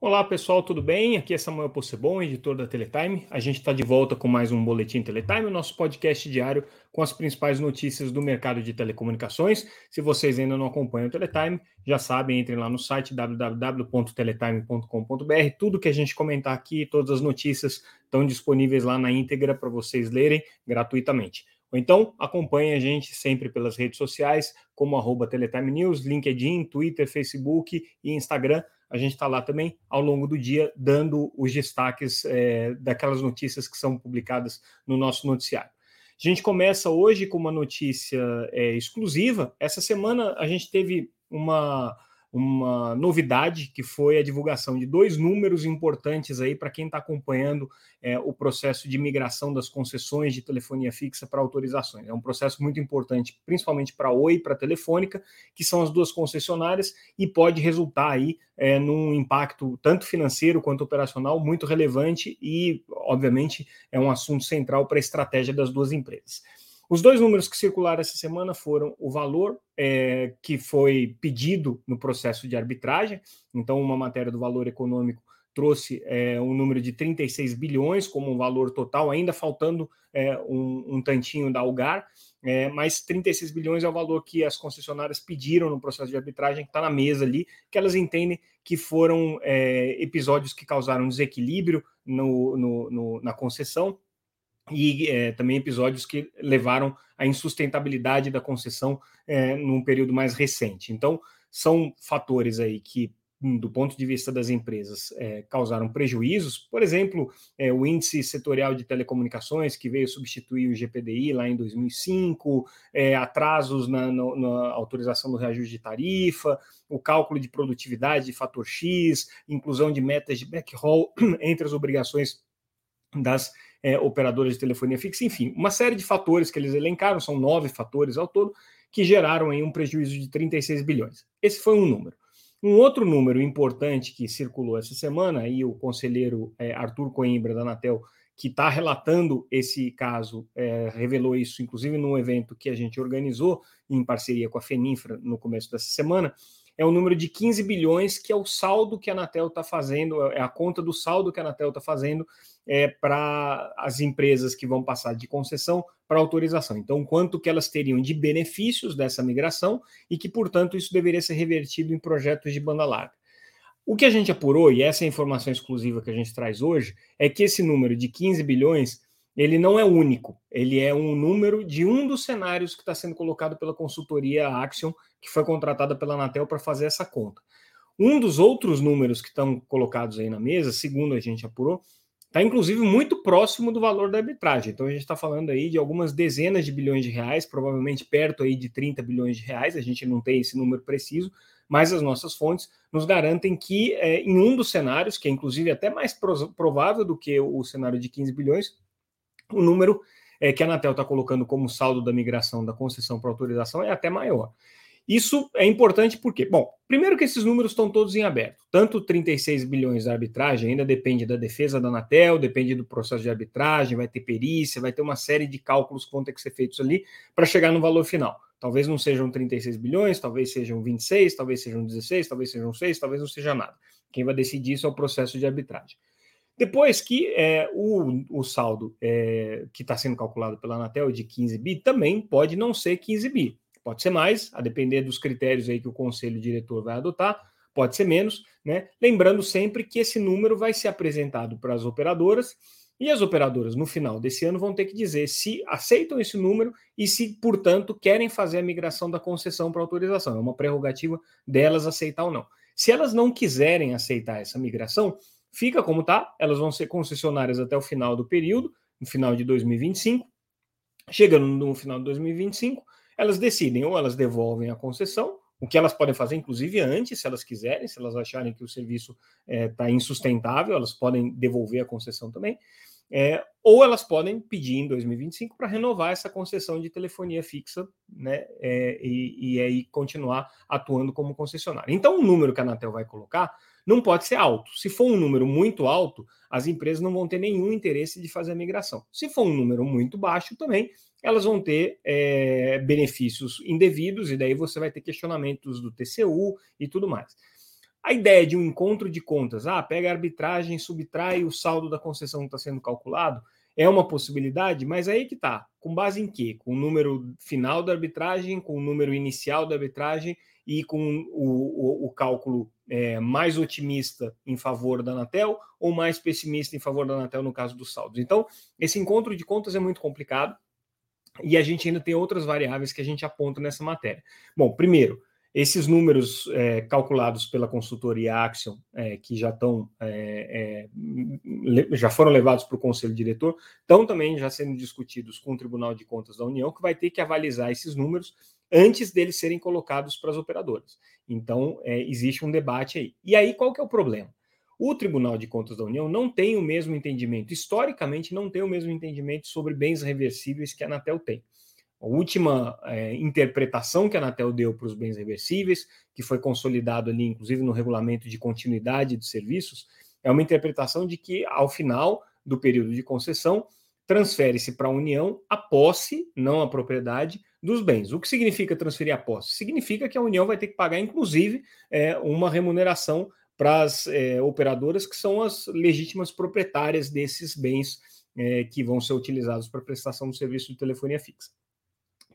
Olá pessoal, tudo bem? Aqui é Samuel Possebon, editor da Teletime. A gente está de volta com mais um Boletim Teletime, o nosso podcast diário com as principais notícias do mercado de telecomunicações. Se vocês ainda não acompanham o Teletime, já sabem, entrem lá no site www.teletime.com.br. Tudo que a gente comentar aqui, todas as notícias estão disponíveis lá na íntegra para vocês lerem gratuitamente. Ou então acompanhe a gente sempre pelas redes sociais, como arroba Teletime News, LinkedIn, Twitter, Facebook e Instagram a gente está lá também ao longo do dia dando os destaques é, daquelas notícias que são publicadas no nosso noticiário. A gente começa hoje com uma notícia é, exclusiva. Essa semana a gente teve uma uma novidade que foi a divulgação de dois números importantes aí para quem está acompanhando é, o processo de migração das concessões de telefonia fixa para autorizações. É um processo muito importante, principalmente para a Oi e para a Telefônica, que são as duas concessionárias, e pode resultar aí é, num impacto tanto financeiro quanto operacional muito relevante e, obviamente, é um assunto central para a estratégia das duas empresas. Os dois números que circularam essa semana foram o valor é, que foi pedido no processo de arbitragem, então, uma matéria do valor econômico trouxe é, um número de 36 bilhões como um valor total, ainda faltando é, um, um, tantinho da Algar, é, mas 36 bilhões é o valor que as concessionárias pediram no processo de arbitragem, que está na mesa ali, que elas entendem que foram é, episódios que causaram desequilíbrio no, no, no, na concessão e é, também episódios que levaram à insustentabilidade da concessão é, num período mais recente. Então, são fatores aí que, hum, do ponto de vista das empresas, é, causaram prejuízos. Por exemplo, é, o índice setorial de telecomunicações, que veio substituir o GPDI lá em 2005, é, atrasos na, na, na, autorização do reajuste de tarifa, o cálculo de produtividade de fator X, inclusão de metas de backhaul entre as obrigações das é, operadoras de telefonia fixa, enfim, uma série de fatores que eles elencaram, são nove fatores ao todo, que geraram aí um prejuízo de 36 bilhões. Esse foi um número. Um outro número importante que circulou essa semana, aí o conselheiro é, Arthur Coimbra da Anatel, que está relatando esse caso, é, revelou isso, inclusive, num evento que a gente organizou em parceria com a FENINFRA no começo dessa semana, é o número de 15 bilhões, que é o saldo que a Anatel está fazendo, é a conta do saldo que a Anatel está fazendo é, para as empresas que vão passar de concessão para autorização. Então, quanto que elas teriam de benefícios dessa migração e que, portanto, isso deveria ser revertido em projetos de banda larga. O que a gente apurou, e essa é a informação exclusiva que a gente traz hoje, é que esse número de 15 bilhões ele não é único, ele é um número de um dos cenários que está sendo colocado pela consultoria Axion, que foi contratada pela Anatel para fazer essa conta. Um dos outros números que estão colocados aí na mesa, segundo a gente apurou, está inclusive muito próximo do valor da arbitragem. Então a gente está falando aí de algumas dezenas de bilhões de reais, provavelmente perto aí de 30 bilhões de reais, a gente não tem esse número preciso, mas as nossas fontes nos garantem que é, em um dos cenários, que é inclusive até mais provável do que o cenário de 15 bilhões, o número é, que a Anatel está colocando como saldo da migração da concessão para autorização é até maior. Isso é importante porque, bom, primeiro que esses números estão todos em aberto. Tanto 36 bilhões da arbitragem ainda depende da defesa da Anatel, depende do processo de arbitragem, vai ter perícia, vai ter uma série de cálculos que vão ter que ser feitos ali para chegar no valor final. Talvez não sejam 36 bilhões, talvez sejam 26, talvez sejam 16, talvez sejam 6, talvez não seja nada. Quem vai decidir isso é o processo de arbitragem. Depois que é, o, o saldo é, que está sendo calculado pela Anatel de 15 bi também pode não ser 15 bi. Pode ser mais, a depender dos critérios aí que o conselho diretor vai adotar, pode ser menos, né? Lembrando sempre que esse número vai ser apresentado para as operadoras e as operadoras, no final desse ano, vão ter que dizer se aceitam esse número e se, portanto, querem fazer a migração da concessão para autorização. É uma prerrogativa delas aceitar ou não. Se elas não quiserem aceitar essa migração, fica como está, elas vão ser concessionárias até o final do período, no final de 2025. Chegando no final de 2025, elas decidem ou elas devolvem a concessão, o que elas podem fazer, inclusive, antes, se elas quiserem, se elas acharem que o serviço está é, insustentável, elas podem devolver a concessão também. É, ou elas podem pedir em 2025 para renovar essa concessão de telefonia fixa né, é, e, e aí continuar atuando como concessionária. Então, o número que a Anatel vai colocar não pode ser alto. Se for um número muito alto, as empresas não vão ter nenhum interesse de fazer a migração. Se for um número muito baixo, também elas vão ter é, benefícios indevidos, e daí você vai ter questionamentos do TCU e tudo mais. A ideia de um encontro de contas, ah, pega a arbitragem, subtrai o saldo da concessão que está sendo calculado, é uma possibilidade, mas aí que está. Com base em quê? Com o número final da arbitragem, com o número inicial da arbitragem e com o, o, o cálculo é, mais otimista em favor da Anatel ou mais pessimista em favor da Anatel no caso dos saldos. Então, esse encontro de contas é muito complicado e a gente ainda tem outras variáveis que a gente aponta nessa matéria. Bom, primeiro, esses números é, calculados pela consultoria Axion, é, que já estão é, é já foram levados para o conselho diretor, estão também já sendo discutidos com o Tribunal de Contas da União, que vai ter que avalizar esses números antes deles serem colocados para as operadoras. Então, é, existe um debate aí. E aí, qual que é o problema? O Tribunal de Contas da União não tem o mesmo entendimento, historicamente, não tem o mesmo entendimento sobre bens reversíveis que a Anatel tem. A última é, interpretação que a Anatel deu para os bens reversíveis, que foi consolidado ali, inclusive no regulamento de continuidade de serviços, é uma interpretação de que, ao final do período de concessão, transfere-se para a União a posse, não a propriedade, dos bens. O que significa transferir a posse? Significa que a União vai ter que pagar, inclusive, é, uma remuneração para as é, operadoras que são as legítimas proprietárias desses bens é, que vão ser utilizados para prestação do serviço de telefonia fixa.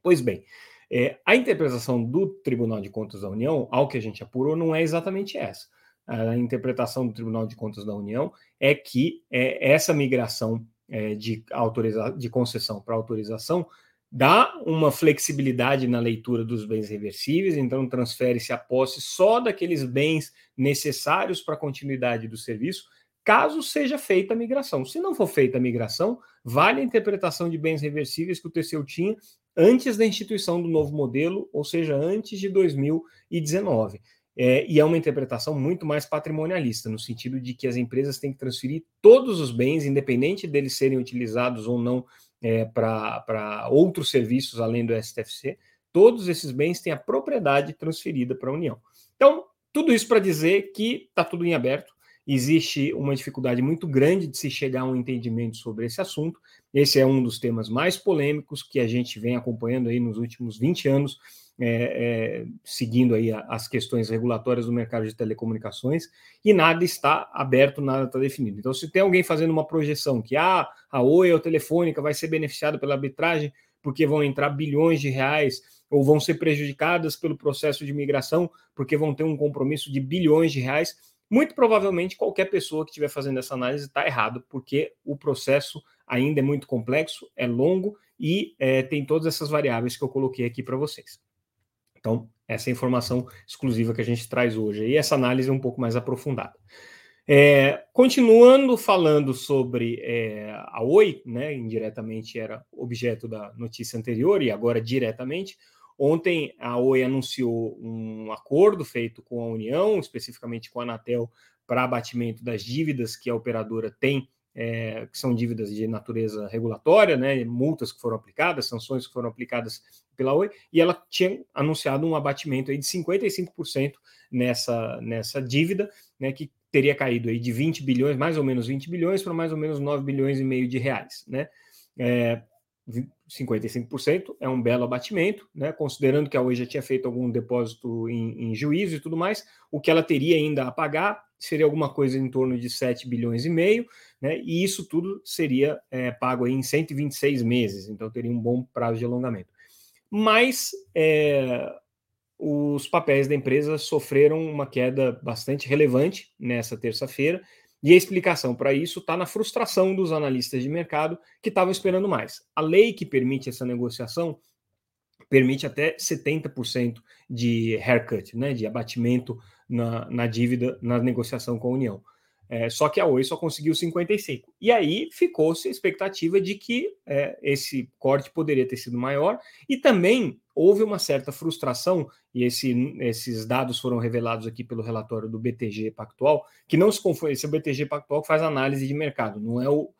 Pois bem, é, a interpretação do Tribunal de Contas da União, ao que a gente apurou, não é exatamente essa. A interpretação do Tribunal de Contas da União é que é, essa migração é, de, autoriza de concessão para autorização dá uma flexibilidade na leitura dos bens reversíveis, então transfere-se a posse só daqueles bens necessários para a continuidade do serviço, caso seja feita a migração. Se não for feita a migração, vale a interpretação de bens reversíveis que o TCU tinha antes da instituição do novo modelo, ou seja, antes de 2019. É, e é uma interpretação muito mais patrimonialista, no sentido de que as empresas têm que transferir todos os bens, independente deles serem utilizados ou não é, para outros serviços além do STFC, todos esses bens têm a propriedade transferida para a União. Então, tudo isso para dizer que está tudo em aberto, existe uma dificuldade muito grande de se chegar a um entendimento sobre esse assunto. Esse é um dos temas mais polêmicos que a gente vem acompanhando aí nos últimos 20 anos é, é, seguindo aí as questões regulatórias do mercado de telecomunicações, e nada está aberto, nada está definido. Então, se tem alguém fazendo uma projeção que ah, a Oi ou Telefônica vai ser beneficiada pela arbitragem porque vão entrar bilhões de reais, ou vão ser prejudicadas pelo processo de migração porque vão ter um compromisso de bilhões de reais, muito provavelmente qualquer pessoa que estiver fazendo essa análise está errado, porque o processo ainda é muito complexo, é longo e é, tem todas essas variáveis que eu coloquei aqui para vocês. Então, essa é a informação exclusiva que a gente traz hoje. E essa análise é um pouco mais aprofundada. É, continuando falando sobre é, a Oi, né, indiretamente era objeto da notícia anterior e agora diretamente. Ontem a Oi anunciou um acordo feito com a União, especificamente com a Anatel, para abatimento das dívidas que a operadora tem é, que são dívidas de natureza regulatória, né, multas que foram aplicadas, sanções que foram aplicadas pela Oi, e ela tinha anunciado um abatimento aí de 55% nessa, nessa dívida, né, que teria caído aí de 20 bilhões, mais ou menos 20 bilhões, para mais ou menos 9 bilhões e meio de reais. Né? É, 55% é um belo abatimento, né? considerando que a Oi já tinha feito algum depósito em, em juízo e tudo mais, o que ela teria ainda a pagar seria alguma coisa em torno de 7 bilhões e meio, né? E isso tudo seria é, pago em 126 meses, então teria um bom prazo de alongamento. Mas é, os papéis da empresa sofreram uma queda bastante relevante nessa terça-feira, e a explicação para isso está na frustração dos analistas de mercado que estavam esperando mais. A lei que permite essa negociação permite até 70% de haircut, né, de abatimento na, na dívida na negociação com a União. É, só que a Oi só conseguiu 55. E aí ficou-se a expectativa de que é, esse corte poderia ter sido maior, e também houve uma certa frustração, e esse, esses dados foram revelados aqui pelo relatório do BTG Pactual, que não se confunde, esse é o BTG Pactual que faz análise de mercado, não é o.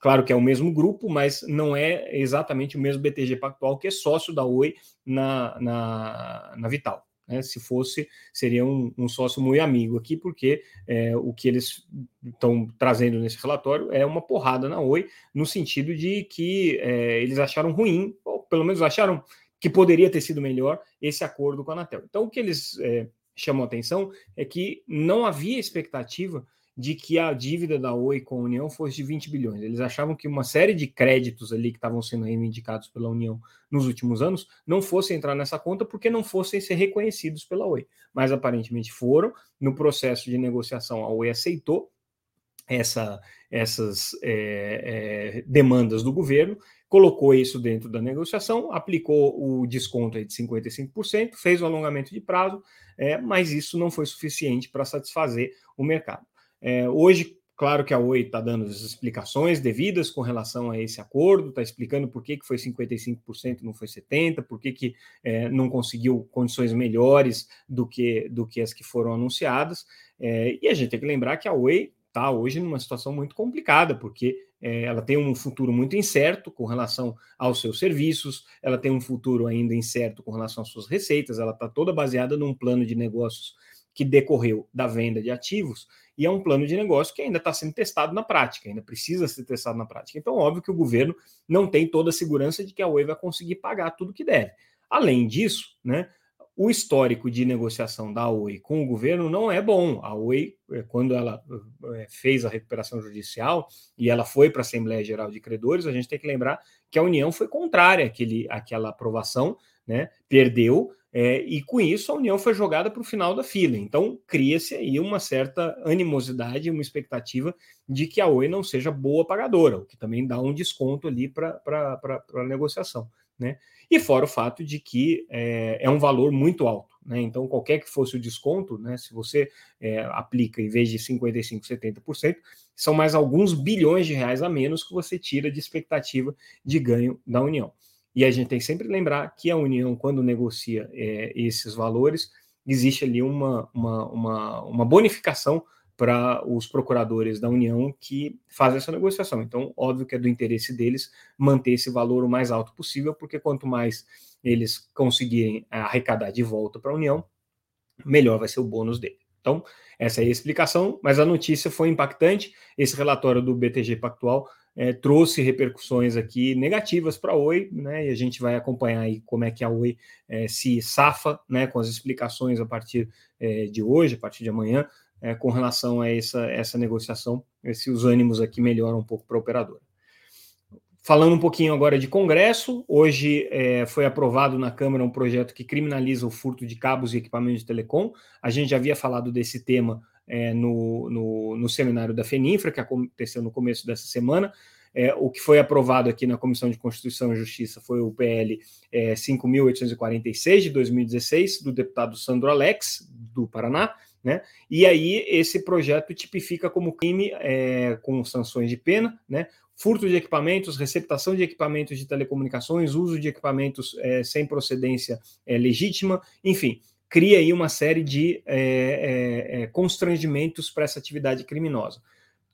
Claro que é o mesmo grupo, mas não é exatamente o mesmo BTG Pactual que é sócio da Oi na, na, na Vital. Né? Se fosse, seria um, um, sócio muito amigo aqui, porque é, o que eles estão trazendo nesse relatório é uma porrada na Oi, no sentido de que é, eles acharam ruim, ou pelo menos acharam que poderia ter sido melhor esse acordo com a Anatel. Então, o que eles é, chamou atenção é que não havia expectativa de que a dívida da Oi com a União fosse de 20 bilhões. Eles achavam que uma série de créditos ali que estavam sendo reivindicados pela União nos últimos anos não fossem entrar nessa conta porque não fossem ser reconhecidos pela Oi. Mas aparentemente foram. No processo de negociação, a Oi aceitou essa, essas é, é, demandas do governo, colocou isso dentro da negociação, aplicou o desconto de 55%, fez o alongamento de prazo, é, mas isso não foi suficiente para satisfazer o mercado. É, hoje, claro que a Oi está dando as explicações devidas com relação a esse acordo, está explicando por que, que foi 55% não foi 70%, por que, que é, não conseguiu condições melhores do que, do que as que foram anunciadas. É, e a gente tem que lembrar que a Oi está hoje numa situação muito complicada, porque é, ela tem um futuro muito incerto com relação aos seus serviços, ela tem um futuro ainda incerto com relação às suas receitas, ela está toda baseada num plano de negócios que decorreu da venda de ativos, e é um plano de negócio que ainda está sendo testado na prática, ainda precisa ser testado na prática. Então, óbvio que o governo não tem toda a segurança de que a Oi vai conseguir pagar tudo que deve. Além disso, né, o histórico de negociação da Oi com o governo não é bom. A Oi, é, quando ela é, fez a recuperação judicial e ela foi para a Assembleia Geral de Credores, a gente tem que lembrar que a União foi contrária àquele, àquela aprovação, né? perdeu, é, e com isso a União foi jogada para o final da fila. Então cria-se aí uma certa animosidade, uma expectativa de que a Oi não seja boa pagadora, o que também dá um desconto ali para a negociação. Né? E fora o fato de que é, é um valor muito alto. Né? Então, qualquer que fosse o desconto, né, se você é, aplica em vez de 55%, 70%, são mais alguns bilhões de reais a menos que você tira de expectativa de ganho da União. E a gente tem que sempre lembrar que a União, quando negocia é, esses valores, existe ali uma, uma, uma, uma bonificação para os procuradores da União que fazem essa negociação. Então, óbvio que é do interesse deles manter esse valor o mais alto possível, porque quanto mais eles conseguirem arrecadar de volta para a União, melhor vai ser o bônus dele. Então, essa é a explicação, mas a notícia foi impactante. Esse relatório do BTG Pactual é, trouxe repercussões aqui negativas para a Oi, né? E a gente vai acompanhar aí como é que a Oi é, se safa, né? Com as explicações a partir é, de hoje, a partir de amanhã, é, com relação a essa, essa negociação, se os ânimos aqui melhoram um pouco para a operadora. Falando um pouquinho agora de Congresso, hoje é, foi aprovado na Câmara um projeto que criminaliza o furto de cabos e equipamentos de telecom. A gente já havia falado desse tema é, no, no, no, seminário da FENINFRA, que aconteceu no começo dessa semana. É, o que foi aprovado aqui na Comissão de Constituição e Justiça foi o PL é, 5.846 de 2016, do deputado Sandro Alex, do Paraná, né? E aí esse projeto tipifica como crime é, com sanções de pena, né? furto de equipamentos, receptação de equipamentos de telecomunicações, uso de equipamentos é, sem procedência é, legítima, enfim, cria aí uma série de é, é, é constrangimentos para essa atividade criminosa.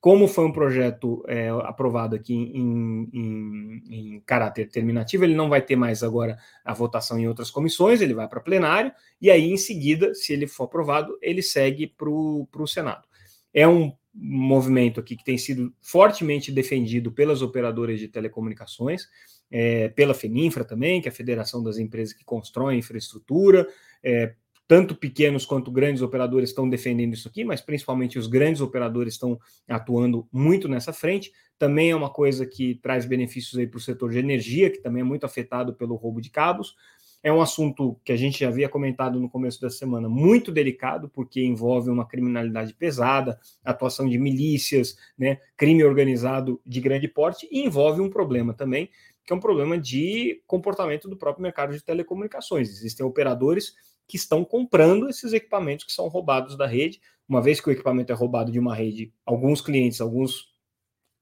Como foi um projeto é, aprovado aqui em, em, em, caráter terminativo, ele não vai ter mais agora a votação em outras comissões, ele vai para plenário, e aí, em seguida, se ele for aprovado, ele segue para o Senado. É um movimento aqui que tem sido fortemente defendido pelas operadoras de telecomunicações, é, pela FENINFRA também, que é a Federação das Empresas que Constroem Infraestrutura, é, tanto pequenos quanto grandes operadores estão defendendo isso aqui, mas principalmente os grandes operadores estão atuando muito nessa frente. Também é uma coisa que traz benefícios aí para o setor de energia, que também é muito afetado pelo roubo de cabos. É um assunto que a gente já havia comentado no começo da semana, muito delicado, porque envolve uma criminalidade pesada, atuação de milícias, né, crime organizado de grande porte, e envolve um problema também, que é um problema de comportamento do próprio mercado de telecomunicações. Existem operadores que estão comprando esses equipamentos que são roubados da rede. Uma vez que o equipamento é roubado de uma rede, alguns clientes, alguns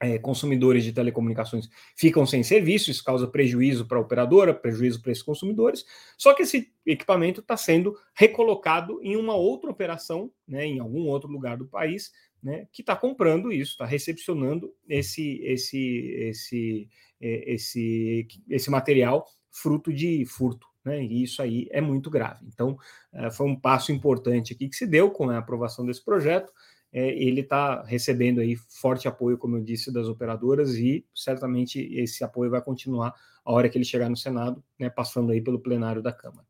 é, consumidores de telecomunicações ficam sem serviço, isso causa prejuízo para a operadora, prejuízo para esses consumidores. Só que esse equipamento está sendo recolocado em uma outra operação, né, em algum outro lugar do país, né, que está comprando isso, está recepcionando esse, esse, esse, é, esse, esse material fruto de furto né? E isso aí é muito grave. Então, eh, foi um passo importante aqui que se deu com a aprovação desse projeto. É, ele está recebendo aí forte apoio, como eu disse, das operadoras e certamente esse apoio vai continuar a hora que ele chegar no Senado, né, passando aí pelo plenário da Câmara.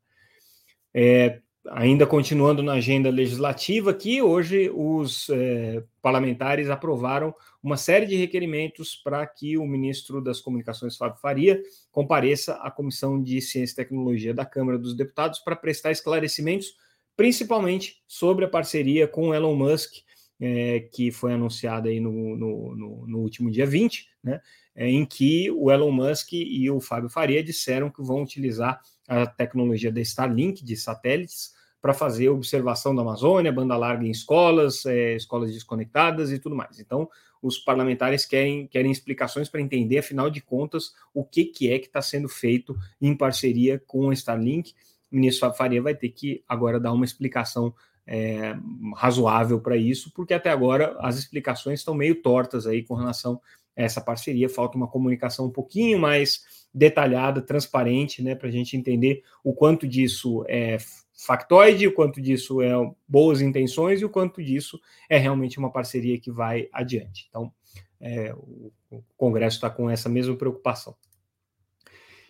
É, ainda continuando na agenda legislativa, aqui hoje os é, parlamentares aprovaram uma série de requerimentos para que o ministro das Comunicações, Fábio Faria, compareça à Comissão de Ciência e Tecnologia da Câmara dos Deputados para prestar esclarecimentos, principalmente sobre a parceria com Elon Musk, é, que foi anunciada aí no, no, no, no último dia 20, né, é, em que o Elon Musk e o Fábio Faria disseram que vão utilizar a tecnologia da Starlink de satélites para fazer observação da Amazônia, banda larga em escolas, é, escolas desconectadas e tudo mais. Então, os parlamentares querem, querem explicações para entender, afinal de contas, o que, que é que está sendo feito em parceria com a Starlink. O ministro Faria vai ter que agora dar uma explicação é, razoável para isso, porque até agora as explicações estão meio tortas aí com relação a essa parceria. Falta uma comunicação um pouquinho mais detalhada, transparente, né, para a gente entender o quanto disso é factoide, o quanto disso é boas intenções e o quanto disso é realmente uma parceria que vai adiante. Então, é, o, Congresso está com essa mesma preocupação.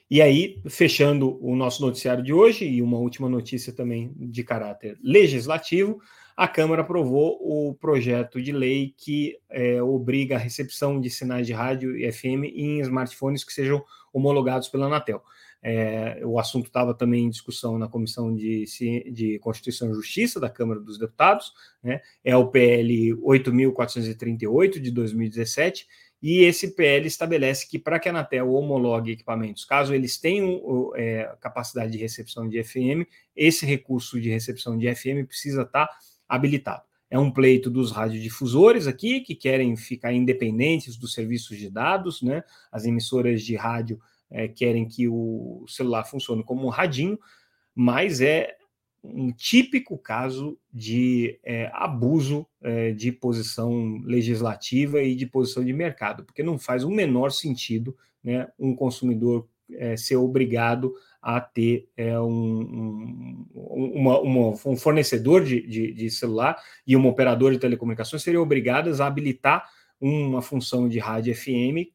E aí, fechando o nosso noticiário de hoje, e uma última notícia também de caráter legislativo, a Câmara aprovou o projeto de lei que é, obriga a recepção de sinais de rádio e FM em smartphones que sejam homologados pela Anatel. É, o assunto estava também em discussão na Comissão de, de, Constituição e Justiça da Câmara dos Deputados, né? é o PL 8.438 de 2017, e esse PL estabelece que para que a Anatel homologue equipamentos, caso eles tenham é, capacidade de recepção de FM, esse recurso de recepção de FM precisa estar tá habilitado. É um pleito dos radiodifusores aqui, que querem ficar independentes dos serviços de dados, né? As emissoras de rádio é, querem que o celular funcione como um radinho, mas é um típico caso de é, abuso é, de posição legislativa e de posição de mercado, porque não faz o menor sentido né, um consumidor é, ser obrigado a ter é, um, um, uma, uma, um fornecedor de, de, de, celular e uma operadora de telecomunicações seriam obrigadas a habilitar uma função de rádio FM,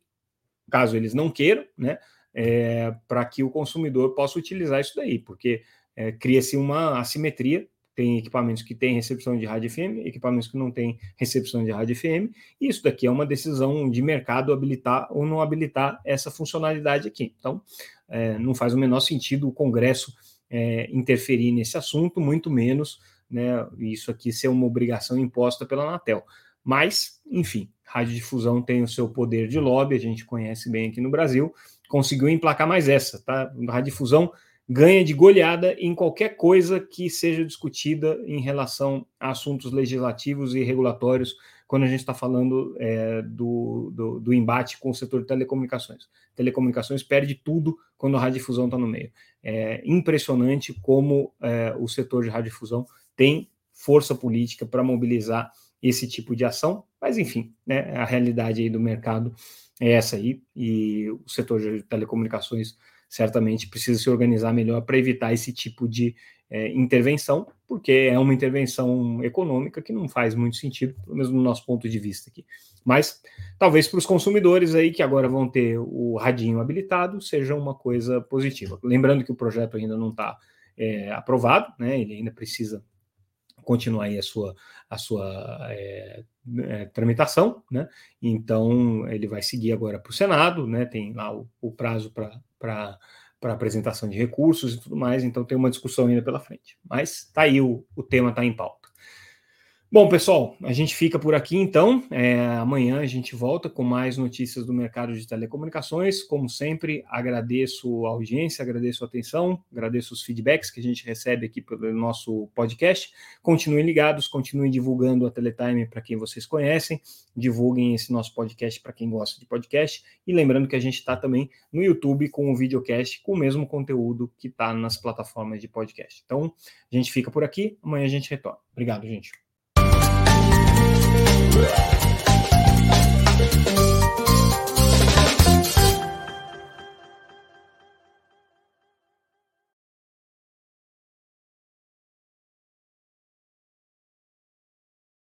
caso eles não queiram, né, é, para que o consumidor possa utilizar isso daí, porque é, cria-se uma assimetria. Tem equipamentos que têm recepção de rádio FM, equipamentos que não têm recepção de rádio FM, e isso daqui é uma decisão de mercado habilitar ou não habilitar essa funcionalidade aqui. Então, é, não faz o menor sentido o Congresso é, interferir nesse assunto, muito menos né, isso aqui ser uma obrigação imposta pela Anatel. Mas, enfim, radiodifusão tem o seu poder de lobby, a gente conhece bem aqui no Brasil, conseguiu emplacar mais essa, tá? A radiodifusão ganha de goleada em qualquer coisa que seja discutida em relação a assuntos legislativos e regulatórios, quando a gente está falando é, do, do, do, embate com o setor de telecomunicações. Telecomunicações perde tudo quando a radiodifusão está no meio. É impressionante como é, o setor de radiodifusão tem força política para mobilizar esse tipo de ação, mas enfim, né, a realidade aí do mercado é essa aí, e o setor de telecomunicações certamente precisa se organizar melhor para evitar esse tipo de é, intervenção, porque é uma intervenção econômica que não faz muito sentido, pelo menos no nosso ponto de vista aqui. Mas talvez para os consumidores aí que agora vão ter o radinho habilitado seja uma coisa positiva. Lembrando que o projeto ainda não está é, aprovado, né? Ele ainda precisa continuar aí a sua, a sua é, é, tramitação, né? Então ele vai seguir agora para o Senado, né? Tem lá o, o prazo para para apresentação de recursos e tudo mais, então tem uma discussão ainda pela frente. Mas tá aí, o, o tema está em pauta. Bom, pessoal, a gente fica por aqui então. É, amanhã a gente volta com mais notícias do mercado de telecomunicações. Como sempre, agradeço a audiência, agradeço a atenção, agradeço os feedbacks que a gente recebe aqui pelo nosso podcast. Continuem ligados, continuem divulgando a Teletime para quem vocês conhecem, divulguem esse nosso podcast para quem gosta de podcast. E lembrando que a gente está também no YouTube com o videocast com o mesmo conteúdo que está nas plataformas de podcast. Então, a gente fica por aqui, amanhã a gente retorna. Obrigado, gente. Thank you.